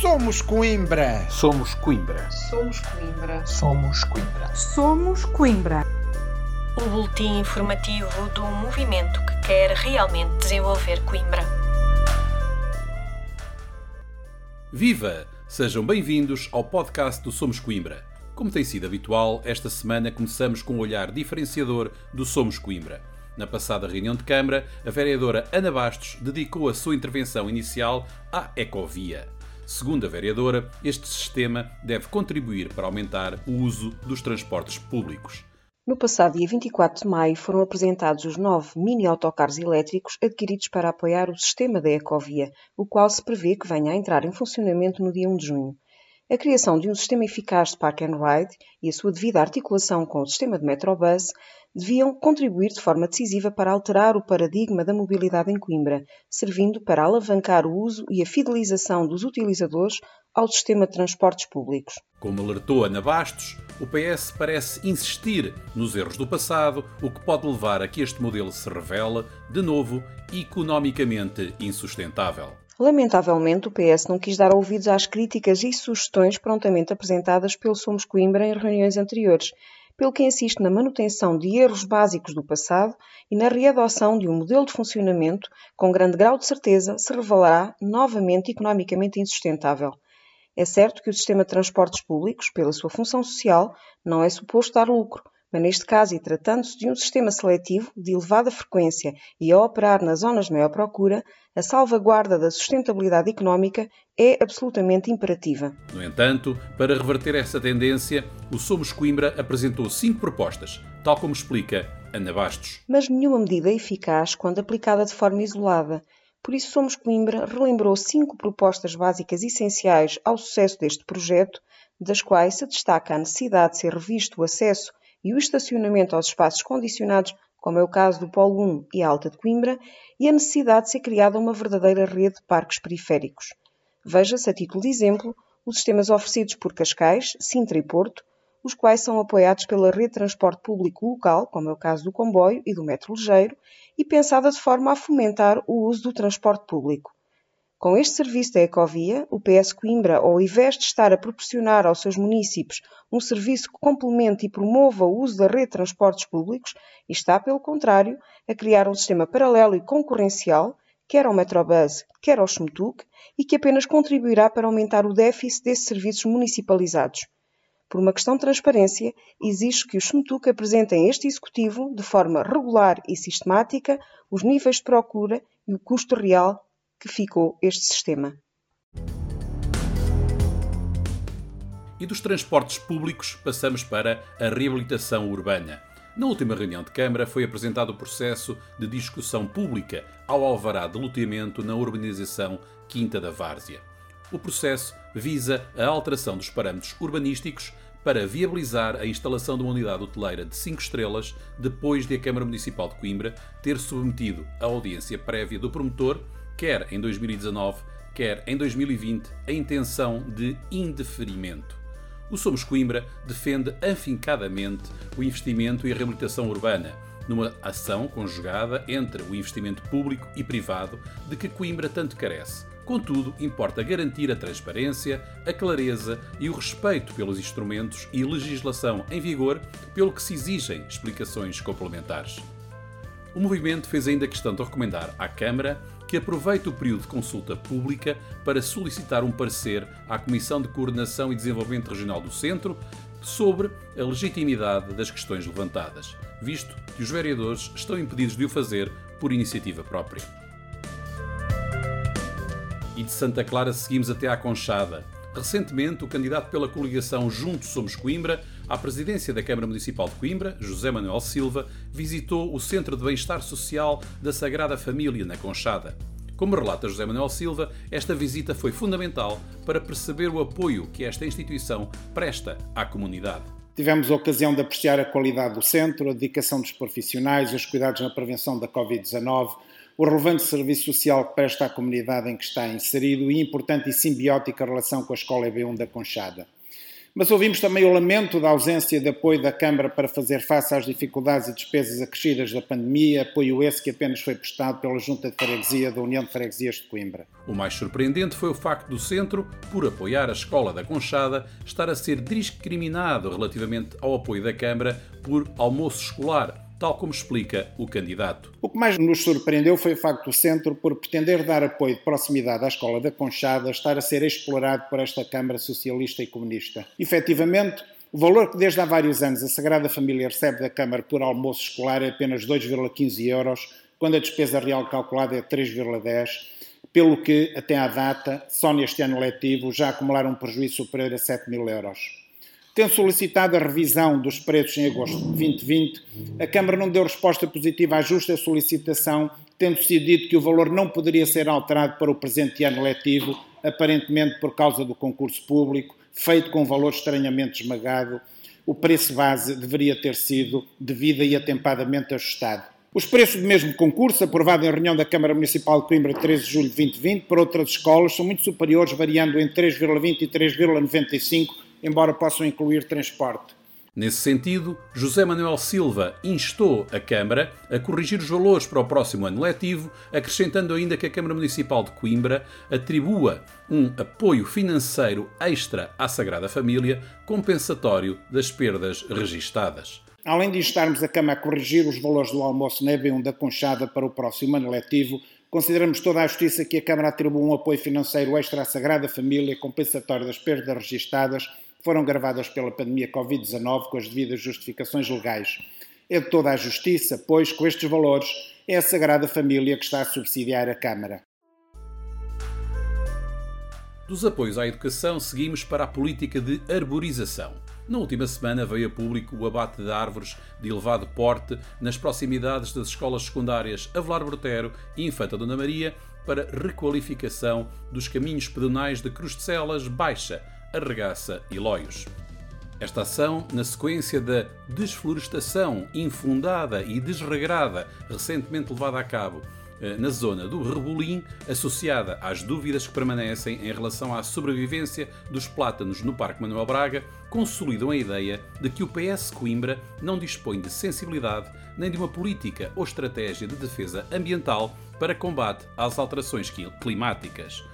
Somos Coimbra. Somos Coimbra. Somos Coimbra. Somos Coimbra. Somos Coimbra. O boletim informativo do movimento que quer realmente desenvolver Coimbra. Viva! Sejam bem-vindos ao podcast do Somos Coimbra. Como tem sido habitual, esta semana começamos com um olhar diferenciador do Somos Coimbra. Na passada reunião de Câmara, a vereadora Ana Bastos dedicou a sua intervenção inicial à Ecovia. Segundo a vereadora, este sistema deve contribuir para aumentar o uso dos transportes públicos. No passado dia 24 de maio foram apresentados os nove mini-autocarros elétricos adquiridos para apoiar o sistema da Ecovia, o qual se prevê que venha a entrar em funcionamento no dia 1 de junho. A criação de um sistema eficaz de Park and Ride e a sua devida articulação com o sistema de Metrobus deviam contribuir de forma decisiva para alterar o paradigma da mobilidade em Coimbra, servindo para alavancar o uso e a fidelização dos utilizadores ao sistema de transportes públicos. Como alertou Ana Bastos, o PS parece insistir nos erros do passado, o que pode levar a que este modelo se revele, de novo, economicamente insustentável. Lamentavelmente, o PS não quis dar ouvidos às críticas e sugestões prontamente apresentadas pelo Somos Coimbra em reuniões anteriores, pelo que insiste na manutenção de erros básicos do passado e na readoção de um modelo de funcionamento com grande grau de certeza se revelará novamente economicamente insustentável. É certo que o sistema de transportes públicos, pela sua função social, não é suposto dar lucro, mas neste caso, e tratando-se de um sistema seletivo de elevada frequência e a operar nas zonas de maior procura, a salvaguarda da sustentabilidade económica é absolutamente imperativa. No entanto, para reverter essa tendência, o Somos Coimbra apresentou cinco propostas, tal como explica Ana Bastos. Mas nenhuma medida é eficaz quando aplicada de forma isolada. Por isso, Somos Coimbra relembrou cinco propostas básicas essenciais ao sucesso deste projeto, das quais se destaca a necessidade de ser revisto o acesso e o estacionamento aos espaços condicionados, como é o caso do Polo 1 e Alta de Coimbra, e a necessidade de ser criada uma verdadeira rede de parques periféricos. Veja-se, a título de exemplo, os sistemas oferecidos por Cascais, Sintra e Porto, os quais são apoiados pela rede de transporte público local, como é o caso do comboio e do metro ligeiro, e pensada de forma a fomentar o uso do transporte público. Com este serviço da Ecovia, o PS Coimbra, ao invés de estar a proporcionar aos seus municípios um serviço que complemente e promova o uso da rede de transportes públicos, está, pelo contrário, a criar um sistema paralelo e concorrencial, quer ao Metrobus, quer ao Schmutuk, e que apenas contribuirá para aumentar o déficit desses serviços municipalizados. Por uma questão de transparência, exige que o Schmutuk apresente em este Executivo, de forma regular e sistemática, os níveis de procura e o custo real que ficou este sistema. E dos transportes públicos passamos para a reabilitação urbana. Na última reunião de Câmara foi apresentado o processo de discussão pública ao alvará de loteamento na urbanização Quinta da Várzea. O processo visa a alteração dos parâmetros urbanísticos para viabilizar a instalação de uma unidade hoteleira de 5 estrelas depois de a Câmara Municipal de Coimbra ter submetido a audiência prévia do promotor quer em 2019, quer em 2020, a intenção de indeferimento. O Somos Coimbra defende afincadamente o investimento e a reabilitação urbana, numa ação conjugada entre o investimento público e privado de que Coimbra tanto carece. Contudo, importa garantir a transparência, a clareza e o respeito pelos instrumentos e legislação em vigor, pelo que se exigem explicações complementares. O movimento fez ainda questão de recomendar à Câmara que aproveite o período de consulta pública para solicitar um parecer à Comissão de Coordenação e Desenvolvimento Regional do Centro sobre a legitimidade das questões levantadas, visto que os vereadores estão impedidos de o fazer por iniciativa própria. E de Santa Clara seguimos até à Conchada. Recentemente, o candidato pela coligação Juntos Somos Coimbra à presidência da Câmara Municipal de Coimbra, José Manuel Silva, visitou o Centro de Bem-Estar Social da Sagrada Família, na Conchada. Como relata José Manuel Silva, esta visita foi fundamental para perceber o apoio que esta instituição presta à comunidade. Tivemos a ocasião de apreciar a qualidade do centro, a dedicação dos profissionais, os cuidados na prevenção da Covid-19, o relevante serviço social que presta à comunidade em que está inserido e importante e simbiótica relação com a Escola EB1 da Conchada. Mas ouvimos também o lamento da ausência de apoio da Câmara para fazer face às dificuldades e despesas acrescidas da pandemia, apoio esse que apenas foi prestado pela Junta de Freguesia da União de Freguesias de Coimbra. O mais surpreendente foi o facto do Centro, por apoiar a Escola da Conchada, estar a ser discriminado relativamente ao apoio da Câmara por almoço escolar, tal como explica o candidato. O que mais nos surpreendeu foi o facto do Centro, por pretender dar apoio de proximidade à Escola da Conchada, estar a ser explorado por esta Câmara Socialista e Comunista. Efetivamente, o valor que desde há vários anos a Sagrada Família recebe da Câmara por almoço escolar é apenas 2,15 euros, quando a despesa real calculada é 3,10, pelo que, até à data, só neste ano letivo, já acumularam um prejuízo superior a 7 mil euros. Tendo solicitado a revisão dos preços em agosto de 2020, a Câmara não deu resposta positiva à justa solicitação, tendo sido dito que o valor não poderia ser alterado para o presente ano letivo, aparentemente por causa do concurso público, feito com um valor estranhamente esmagado. O preço base deveria ter sido devida e atempadamente ajustado. Os preços do mesmo concurso, aprovado em reunião da Câmara Municipal de Coimbra 13 de julho de 2020, para outras escolas, são muito superiores, variando entre 3,20 e 3,95 embora possam incluir transporte. Nesse sentido, José Manuel Silva instou a Câmara a corrigir os valores para o próximo ano letivo, acrescentando ainda que a Câmara Municipal de Coimbra atribua um apoio financeiro extra à Sagrada Família, compensatório das perdas registadas. Além de instarmos a Câmara a corrigir os valores do almoço na EB1 da Conchada para o próximo ano letivo, consideramos toda a justiça que a Câmara atribua um apoio financeiro extra à Sagrada Família, compensatório das perdas registadas foram gravadas pela pandemia Covid-19 com as devidas justificações legais. É de toda a justiça, pois, com estes valores, é a Sagrada Família que está a subsidiar a Câmara. Dos apoios à educação, seguimos para a política de arborização. Na última semana veio a público o abate de árvores de elevado porte nas proximidades das escolas secundárias Avelar Brotero e Infanta Dona Maria para requalificação dos caminhos pedonais de Cruz de Celas, Baixa, Arregaça Loios. Esta ação, na sequência da desflorestação infundada e desregrada recentemente levada a cabo eh, na zona do Rebolim, associada às dúvidas que permanecem em relação à sobrevivência dos plátanos no Parque Manuel Braga, consolidam a ideia de que o PS Coimbra não dispõe de sensibilidade nem de uma política ou estratégia de defesa ambiental para combate às alterações climáticas.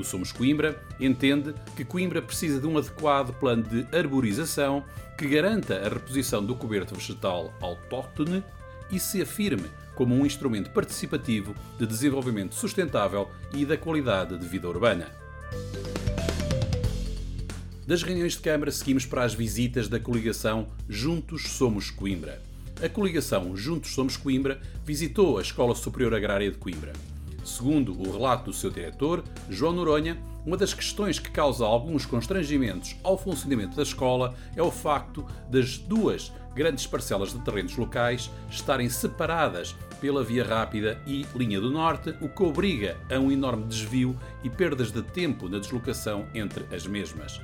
O Somos Coimbra entende que Coimbra precisa de um adequado plano de arborização que garanta a reposição do coberto vegetal autóctone e se afirme como um instrumento participativo de desenvolvimento sustentável e da qualidade de vida urbana. Das reuniões de Câmara seguimos para as visitas da coligação Juntos Somos Coimbra. A coligação Juntos Somos Coimbra visitou a Escola Superior Agrária de Coimbra. Segundo o relato do seu diretor, João Noronha, uma das questões que causa alguns constrangimentos ao funcionamento da escola é o facto das duas grandes parcelas de terrenos locais estarem separadas pela Via Rápida e Linha do Norte, o que obriga a um enorme desvio e perdas de tempo na deslocação entre as mesmas.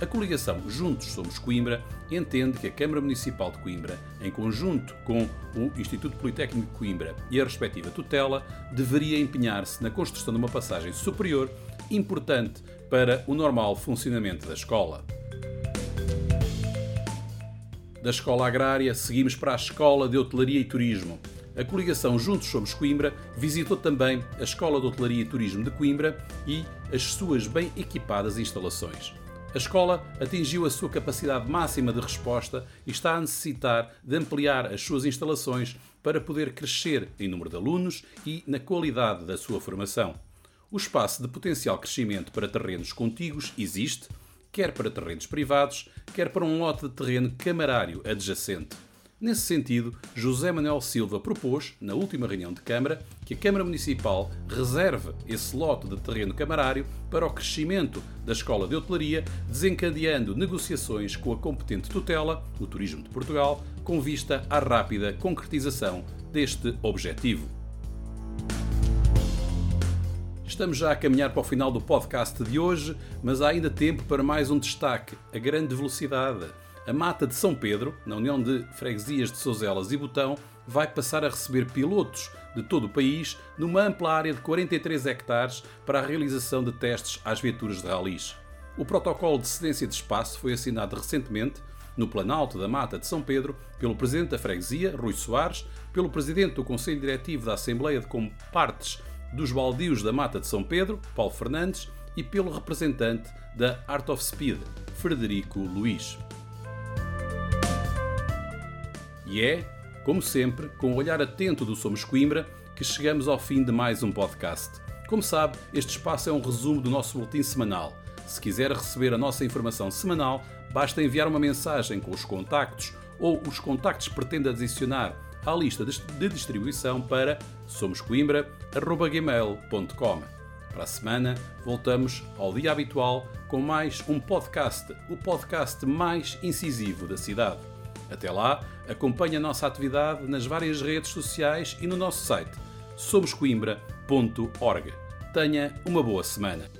A coligação Juntos Somos Coimbra entende que a Câmara Municipal de Coimbra, em conjunto com o Instituto Politécnico de Coimbra e a respectiva tutela, deveria empenhar-se na construção de uma passagem superior importante para o normal funcionamento da escola. Da escola agrária, seguimos para a Escola de Hotelaria e Turismo. A coligação Juntos Somos Coimbra visitou também a Escola de Hotelaria e Turismo de Coimbra e as suas bem equipadas instalações. A escola atingiu a sua capacidade máxima de resposta e está a necessitar de ampliar as suas instalações para poder crescer em número de alunos e na qualidade da sua formação. O espaço de potencial crescimento para terrenos contíguos existe, quer para terrenos privados, quer para um lote de terreno camarário adjacente. Nesse sentido, José Manuel Silva propôs, na última reunião de Câmara, que a Câmara Municipal reserve esse lote de terreno camarário para o crescimento da Escola de Hotelaria, desencadeando negociações com a competente tutela, o Turismo de Portugal, com vista à rápida concretização deste objetivo. Estamos já a caminhar para o final do podcast de hoje, mas há ainda tempo para mais um destaque: a grande velocidade. A mata de São Pedro, na União de Freguesias de Souzelas e Botão, vai passar a receber pilotos de todo o país numa ampla área de 43 hectares para a realização de testes às viaturas de ralis. O protocolo de cedência de espaço foi assinado recentemente no Planalto da Mata de São Pedro pelo Presidente da Freguesia, Rui Soares, pelo Presidente do Conselho Diretivo da Assembleia de Compartes dos Baldios da Mata de São Pedro, Paulo Fernandes, e pelo representante da Art of Speed, Frederico Luiz. E é, como sempre, com o olhar atento do Somos Coimbra, que chegamos ao fim de mais um podcast. Como sabe, este espaço é um resumo do nosso boletim semanal. Se quiser receber a nossa informação semanal, basta enviar uma mensagem com os contactos ou os contactos que pretende adicionar à lista de distribuição para somoscoimbra.gmail.com. Para a semana, voltamos ao dia habitual com mais um podcast, o podcast mais incisivo da cidade. Até lá, acompanhe a nossa atividade nas várias redes sociais e no nosso site somoscoimbra.org. Tenha uma boa semana.